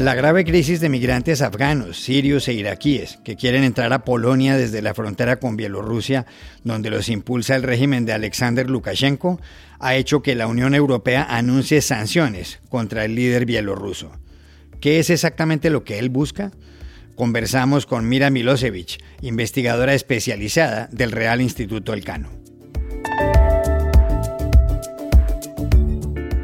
La grave crisis de migrantes afganos, sirios e iraquíes que quieren entrar a Polonia desde la frontera con Bielorrusia, donde los impulsa el régimen de Alexander Lukashenko, ha hecho que la Unión Europea anuncie sanciones contra el líder bielorruso. ¿Qué es exactamente lo que él busca? Conversamos con Mira Milosevic, investigadora especializada del Real Instituto Elcano.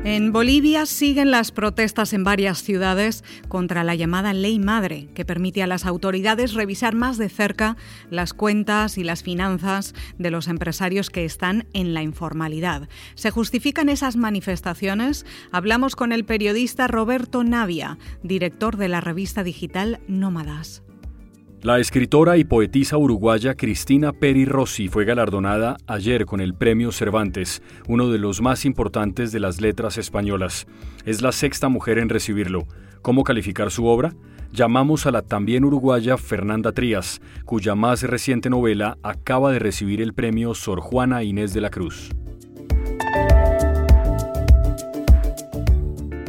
En Bolivia siguen las protestas en varias ciudades contra la llamada Ley Madre, que permite a las autoridades revisar más de cerca las cuentas y las finanzas de los empresarios que están en la informalidad. ¿Se justifican esas manifestaciones? Hablamos con el periodista Roberto Navia, director de la revista digital Nómadas. La escritora y poetisa uruguaya Cristina Peri Rossi fue galardonada ayer con el Premio Cervantes, uno de los más importantes de las letras españolas. Es la sexta mujer en recibirlo. ¿Cómo calificar su obra? Llamamos a la también uruguaya Fernanda Trías, cuya más reciente novela acaba de recibir el premio Sor Juana Inés de la Cruz.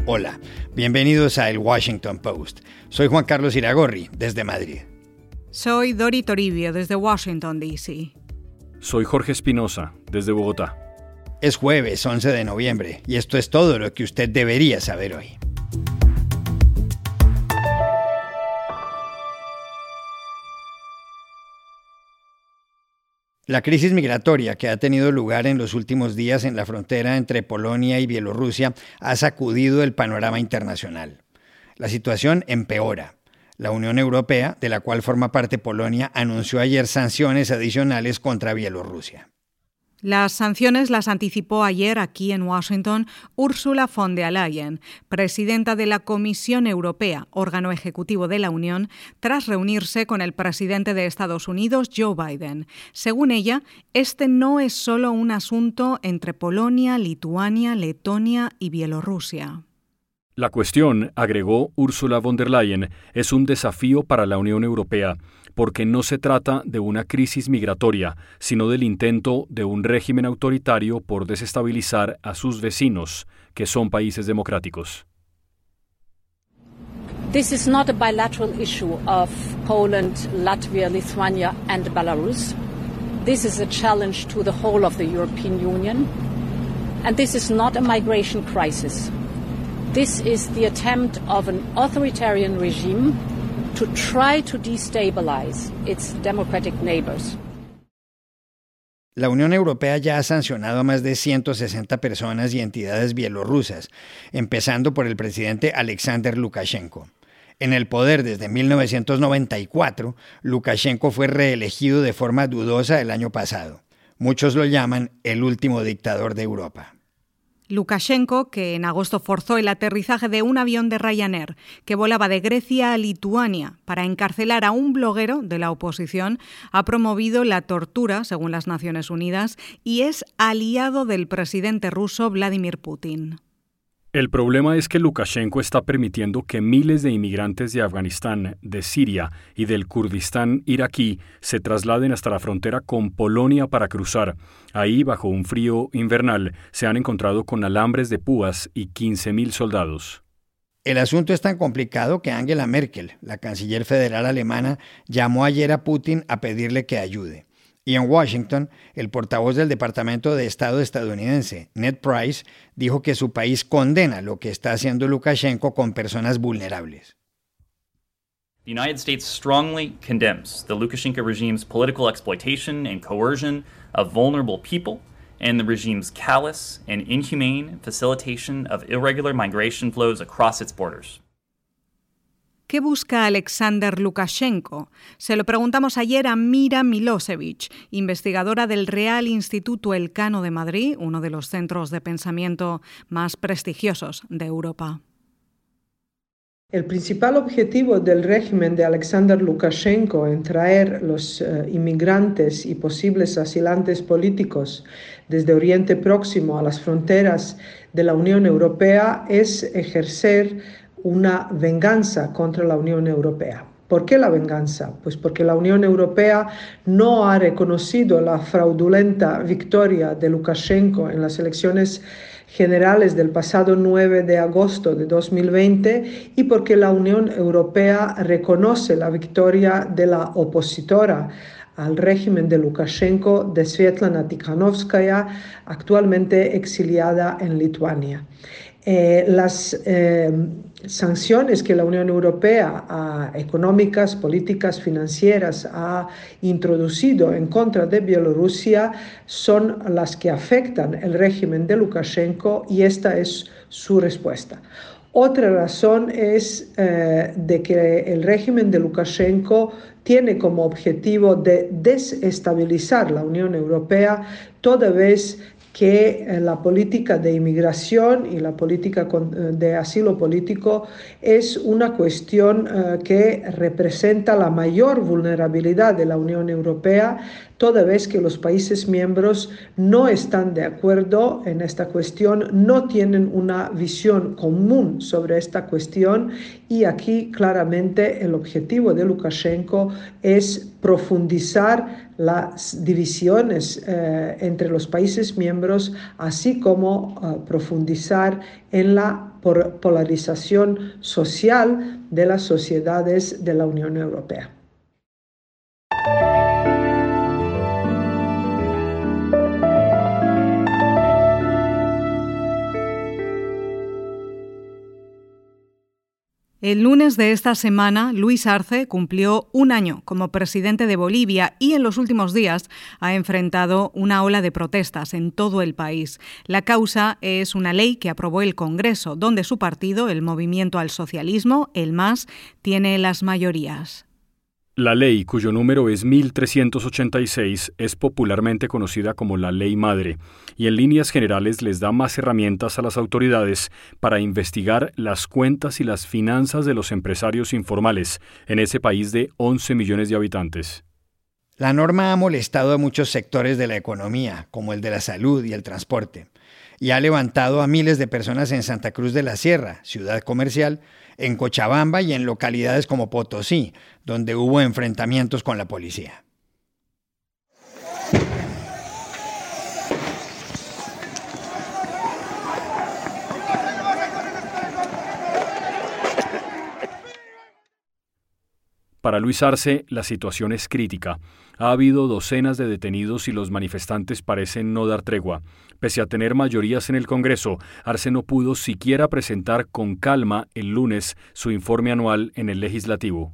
Hola, bienvenidos a El Washington Post. Soy Juan Carlos Iragorri, desde Madrid. Soy Dori Toribio desde Washington, D.C. Soy Jorge Espinosa desde Bogotá. Es jueves 11 de noviembre y esto es todo lo que usted debería saber hoy. La crisis migratoria que ha tenido lugar en los últimos días en la frontera entre Polonia y Bielorrusia ha sacudido el panorama internacional. La situación empeora la Unión Europea, de la cual forma parte Polonia, anunció ayer sanciones adicionales contra Bielorrusia. Las sanciones las anticipó ayer aquí en Washington Ursula von der Leyen, presidenta de la Comisión Europea, órgano ejecutivo de la Unión, tras reunirse con el presidente de Estados Unidos, Joe Biden. Según ella, este no es solo un asunto entre Polonia, Lituania, Letonia y Bielorrusia. La cuestión, agregó Ursula von der Leyen, es un desafío para la Unión Europea, porque no se trata de una crisis migratoria, sino del intento de un régimen autoritario por desestabilizar a sus vecinos, que son países democráticos. This is not a bilateral issue of Poland, Latvia, Lithuania and Belarus. This is a challenge to the whole of the European Union. And this is not a migration crisis. This is the attempt of an authoritarian regime to try to destabilize its democratic neighbors. La Unión Europea ya ha sancionado a más de 160 personas y entidades bielorrusas, empezando por el presidente Alexander Lukashenko. En el poder desde 1994, Lukashenko fue reelegido de forma dudosa el año pasado. Muchos lo llaman el último dictador de Europa. Lukashenko, que en agosto forzó el aterrizaje de un avión de Ryanair que volaba de Grecia a Lituania para encarcelar a un bloguero de la oposición, ha promovido la tortura, según las Naciones Unidas, y es aliado del presidente ruso Vladimir Putin. El problema es que Lukashenko está permitiendo que miles de inmigrantes de Afganistán, de Siria y del Kurdistán iraquí se trasladen hasta la frontera con Polonia para cruzar. Ahí, bajo un frío invernal, se han encontrado con alambres de púas y 15.000 soldados. El asunto es tan complicado que Angela Merkel, la canciller federal alemana, llamó ayer a Putin a pedirle que ayude. Y en Washington, el portavoz del Departamento de Estado estadounidense, Ned Price, dijo que su país condena lo que está haciendo Lukashenko con personas vulnerables. The United States strongly condemns the Lukashenko regime's political exploitation and coercion of vulnerable people and the regime's callous and inhumane facilitation of irregular migration flows across its borders. ¿Qué busca Alexander Lukashenko? Se lo preguntamos ayer a Mira Milosevic, investigadora del Real Instituto Elcano de Madrid, uno de los centros de pensamiento más prestigiosos de Europa. El principal objetivo del régimen de Alexander Lukashenko en traer los eh, inmigrantes y posibles asilantes políticos desde Oriente Próximo a las fronteras de la Unión Europea es ejercer una venganza contra la Unión Europea. ¿Por qué la venganza? Pues porque la Unión Europea no ha reconocido la fraudulenta victoria de Lukashenko en las elecciones generales del pasado 9 de agosto de 2020 y porque la Unión Europea reconoce la victoria de la opositora al régimen de Lukashenko de Svetlana Tikhanovskaya, actualmente exiliada en Lituania. Eh, las eh, sanciones que la Unión Europea, económicas, políticas, financieras, ha introducido en contra de Bielorrusia son las que afectan el régimen de Lukashenko y esta es su respuesta. Otra razón es eh, de que el régimen de Lukashenko tiene como objetivo de desestabilizar la Unión Europea toda vez que eh, la política de inmigración y la política eh, de asilo político es una cuestión eh, que representa la mayor vulnerabilidad de la Unión Europea, toda vez que los países miembros no están de acuerdo en esta cuestión, no tienen una visión común sobre esta cuestión y aquí claramente el objetivo de Lukashenko es profundizar las divisiones eh, entre los países miembros, así como eh, profundizar en la polarización social de las sociedades de la Unión Europea. El lunes de esta semana, Luis Arce cumplió un año como presidente de Bolivia y en los últimos días ha enfrentado una ola de protestas en todo el país. La causa es una ley que aprobó el Congreso, donde su partido, el Movimiento al Socialismo, el MAS, tiene las mayorías. La ley, cuyo número es 1386, es popularmente conocida como la Ley Madre, y en líneas generales les da más herramientas a las autoridades para investigar las cuentas y las finanzas de los empresarios informales en ese país de 11 millones de habitantes. La norma ha molestado a muchos sectores de la economía, como el de la salud y el transporte, y ha levantado a miles de personas en Santa Cruz de la Sierra, ciudad comercial, en Cochabamba y en localidades como Potosí, donde hubo enfrentamientos con la policía. Para Luis Arce, la situación es crítica. Ha habido docenas de detenidos y los manifestantes parecen no dar tregua. Pese a tener mayorías en el Congreso, Arce no pudo siquiera presentar con calma el lunes su informe anual en el legislativo.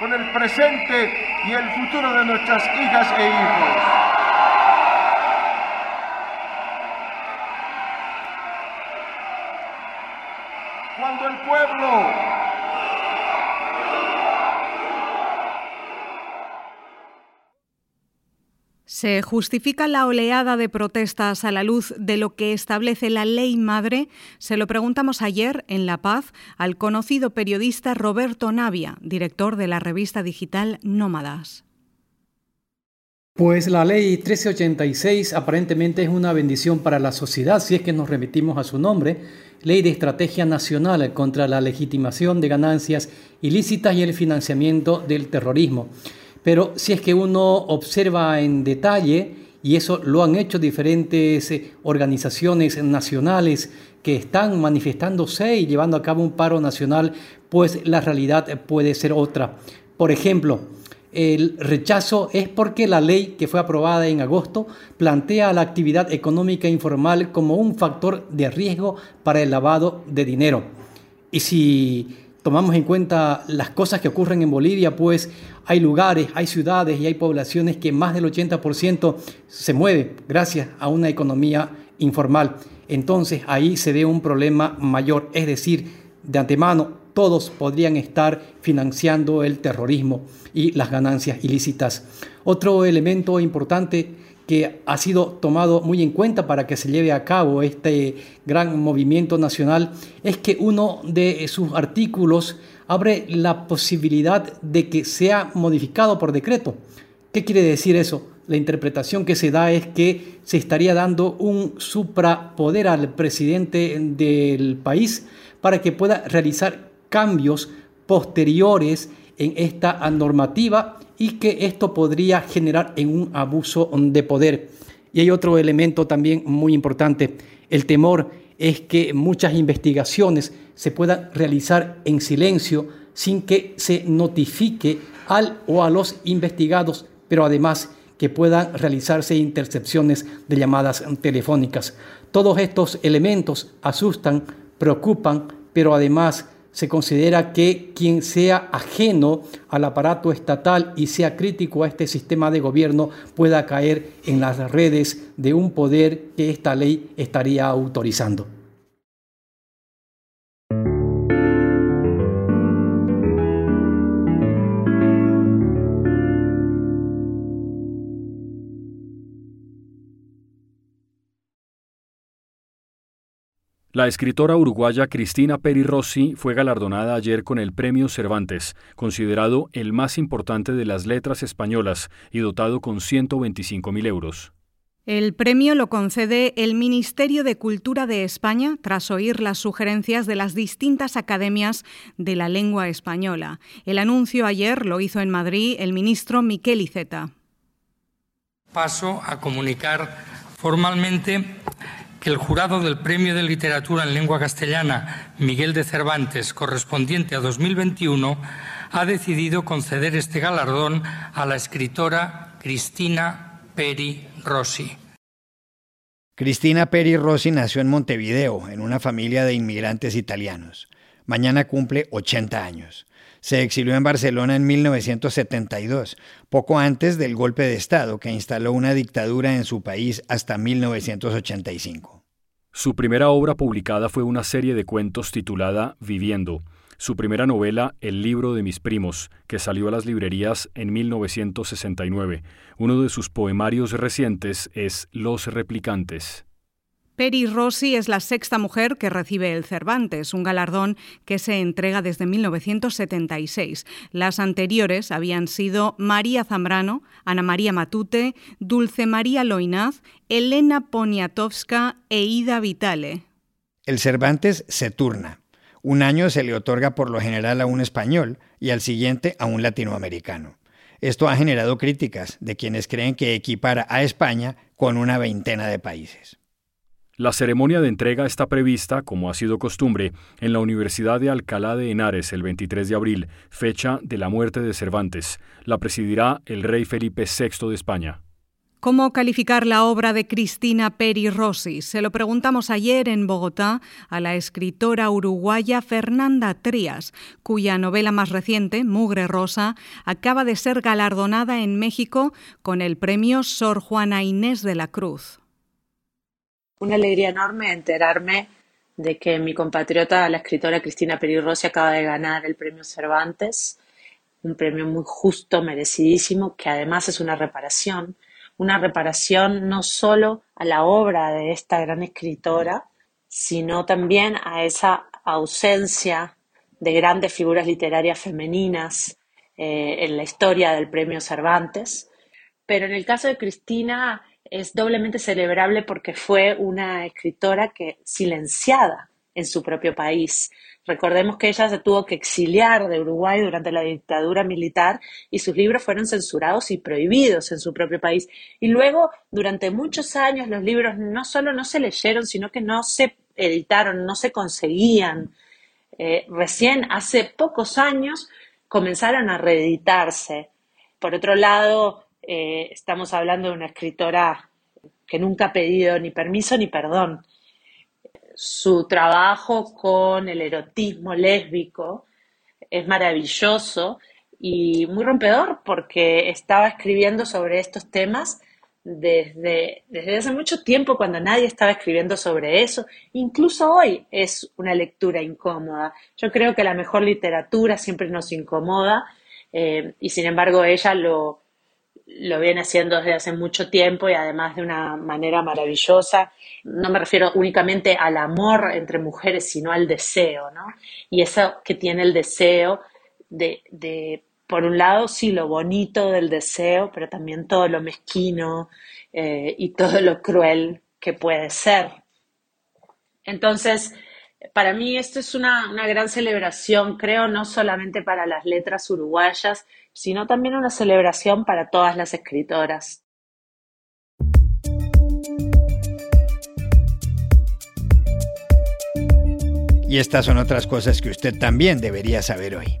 Con el presente y el futuro de nuestras hijas e hijos. Cuando el pueblo ¿Se justifica la oleada de protestas a la luz de lo que establece la ley madre? Se lo preguntamos ayer en La Paz al conocido periodista Roberto Navia, director de la revista digital Nómadas. Pues la ley 1386 aparentemente es una bendición para la sociedad si es que nos remitimos a su nombre, Ley de Estrategia Nacional contra la Legitimación de Ganancias Ilícitas y el Financiamiento del Terrorismo. Pero si es que uno observa en detalle, y eso lo han hecho diferentes eh, organizaciones nacionales que están manifestándose y llevando a cabo un paro nacional, pues la realidad puede ser otra. Por ejemplo, el rechazo es porque la ley que fue aprobada en agosto plantea la actividad económica informal como un factor de riesgo para el lavado de dinero. Y si tomamos en cuenta las cosas que ocurren en Bolivia, pues hay lugares, hay ciudades y hay poblaciones que más del 80% se mueve gracias a una economía informal. Entonces ahí se ve un problema mayor, es decir, de antemano todos podrían estar financiando el terrorismo y las ganancias ilícitas. Otro elemento importante que ha sido tomado muy en cuenta para que se lleve a cabo este gran movimiento nacional es que uno de sus artículos abre la posibilidad de que sea modificado por decreto. ¿Qué quiere decir eso? La interpretación que se da es que se estaría dando un suprapoder al presidente del país para que pueda realizar cambios posteriores en esta normativa y que esto podría generar en un abuso de poder. Y hay otro elemento también muy importante, el temor es que muchas investigaciones se puedan realizar en silencio sin que se notifique al o a los investigados, pero además que puedan realizarse intercepciones de llamadas telefónicas. Todos estos elementos asustan, preocupan, pero además se considera que quien sea ajeno al aparato estatal y sea crítico a este sistema de gobierno pueda caer en las redes de un poder que esta ley estaría autorizando. La escritora uruguaya Cristina Peri Rossi fue galardonada ayer con el Premio Cervantes, considerado el más importante de las letras españolas y dotado con 125 mil euros. El premio lo concede el Ministerio de Cultura de España tras oír las sugerencias de las distintas academias de la lengua española. El anuncio ayer lo hizo en Madrid el ministro Miquel Iceta. Paso a comunicar formalmente que el jurado del Premio de Literatura en Lengua Castellana Miguel de Cervantes, correspondiente a 2021, ha decidido conceder este galardón a la escritora Cristina Peri Rossi. Cristina Peri Rossi nació en Montevideo, en una familia de inmigrantes italianos. Mañana cumple 80 años. Se exilió en Barcelona en 1972, poco antes del golpe de Estado que instaló una dictadura en su país hasta 1985. Su primera obra publicada fue una serie de cuentos titulada Viviendo. Su primera novela, El libro de mis primos, que salió a las librerías en 1969. Uno de sus poemarios recientes es Los replicantes. Peri Rossi es la sexta mujer que recibe el Cervantes, un galardón que se entrega desde 1976. Las anteriores habían sido María Zambrano, Ana María Matute, Dulce María Loinaz, Elena Poniatowska e Ida Vitale. El Cervantes se turna. Un año se le otorga por lo general a un español y al siguiente a un latinoamericano. Esto ha generado críticas de quienes creen que equipara a España con una veintena de países. La ceremonia de entrega está prevista, como ha sido costumbre, en la Universidad de Alcalá de Henares el 23 de abril, fecha de la muerte de Cervantes. La presidirá el rey Felipe VI de España. ¿Cómo calificar la obra de Cristina Peri Rossi? Se lo preguntamos ayer en Bogotá a la escritora uruguaya Fernanda Trías, cuya novela más reciente, Mugre Rosa, acaba de ser galardonada en México con el premio Sor Juana Inés de la Cruz una alegría enorme enterarme de que mi compatriota, la escritora Cristina Peri Rossi, acaba de ganar el premio Cervantes, un premio muy justo, merecidísimo, que además es una reparación, una reparación no solo a la obra de esta gran escritora, sino también a esa ausencia de grandes figuras literarias femeninas eh, en la historia del premio Cervantes. Pero en el caso de Cristina, es doblemente celebrable porque fue una escritora que silenciada en su propio país. Recordemos que ella se tuvo que exiliar de Uruguay durante la dictadura militar y sus libros fueron censurados y prohibidos en su propio país. Y luego, durante muchos años, los libros no solo no se leyeron, sino que no se editaron, no se conseguían. Eh, recién hace pocos años comenzaron a reeditarse. Por otro lado, eh, estamos hablando de una escritora que nunca ha pedido ni permiso ni perdón. Su trabajo con el erotismo lésbico es maravilloso y muy rompedor porque estaba escribiendo sobre estos temas desde, desde hace mucho tiempo cuando nadie estaba escribiendo sobre eso. Incluso hoy es una lectura incómoda. Yo creo que la mejor literatura siempre nos incomoda eh, y sin embargo ella lo, lo viene haciendo desde hace mucho tiempo y además de una manera maravillosa. No me refiero únicamente al amor entre mujeres, sino al deseo, ¿no? Y eso que tiene el deseo de, de por un lado, sí, lo bonito del deseo, pero también todo lo mezquino eh, y todo lo cruel que puede ser. Entonces, para mí esto es una, una gran celebración, creo, no solamente para las letras uruguayas, sino también una celebración para todas las escritoras. Y estas son otras cosas que usted también debería saber hoy.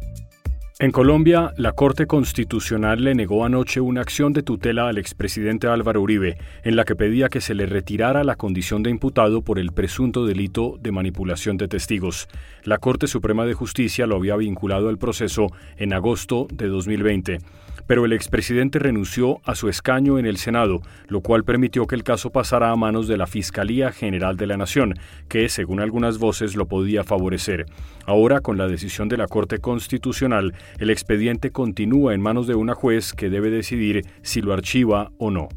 En Colombia, la Corte Constitucional le negó anoche una acción de tutela al expresidente Álvaro Uribe, en la que pedía que se le retirara la condición de imputado por el presunto delito de manipulación de testigos. La Corte Suprema de Justicia lo había vinculado al proceso en agosto de 2020 pero el expresidente renunció a su escaño en el Senado, lo cual permitió que el caso pasara a manos de la Fiscalía General de la Nación, que, según algunas voces, lo podía favorecer. Ahora, con la decisión de la Corte Constitucional, el expediente continúa en manos de una juez que debe decidir si lo archiva o no.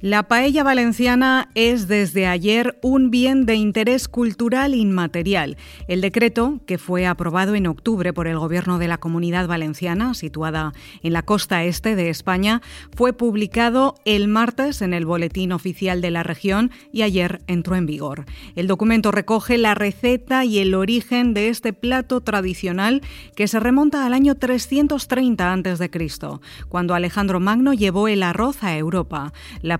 La paella valenciana es desde ayer un bien de interés cultural inmaterial. El decreto, que fue aprobado en octubre por el Gobierno de la Comunidad Valenciana, situada en la costa este de España, fue publicado el martes en el Boletín Oficial de la región y ayer entró en vigor. El documento recoge la receta y el origen de este plato tradicional que se remonta al año 330 a.C., cuando Alejandro Magno llevó el arroz a Europa.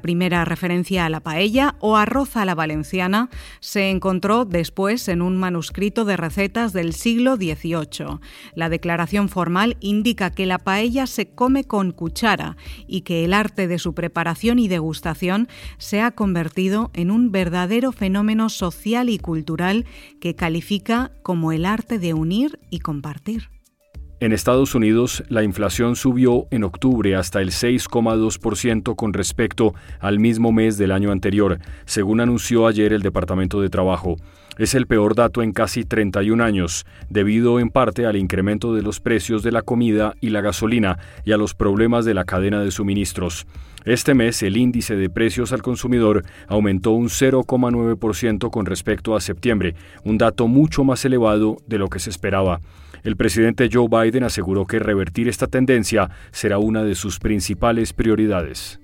Primera referencia a la paella o arroz a la valenciana se encontró después en un manuscrito de recetas del siglo XVIII. La declaración formal indica que la paella se come con cuchara y que el arte de su preparación y degustación se ha convertido en un verdadero fenómeno social y cultural que califica como el arte de unir y compartir. En Estados Unidos, la inflación subió en octubre hasta el 6,2% con respecto al mismo mes del año anterior, según anunció ayer el Departamento de Trabajo. Es el peor dato en casi 31 años, debido en parte al incremento de los precios de la comida y la gasolina y a los problemas de la cadena de suministros. Este mes el índice de precios al consumidor aumentó un 0,9% con respecto a septiembre, un dato mucho más elevado de lo que se esperaba. El presidente Joe Biden aseguró que revertir esta tendencia será una de sus principales prioridades.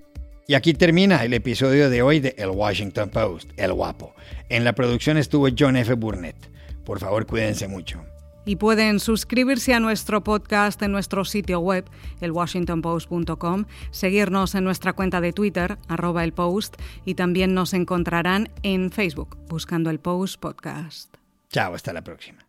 Y aquí termina el episodio de hoy de El Washington Post, El Guapo. En la producción estuvo John F. Burnett. Por favor, cuídense mucho. Y pueden suscribirse a nuestro podcast en nuestro sitio web, elwashingtonpost.com, seguirnos en nuestra cuenta de Twitter, arroba el post, y también nos encontrarán en Facebook, buscando el Post Podcast. Chao, hasta la próxima.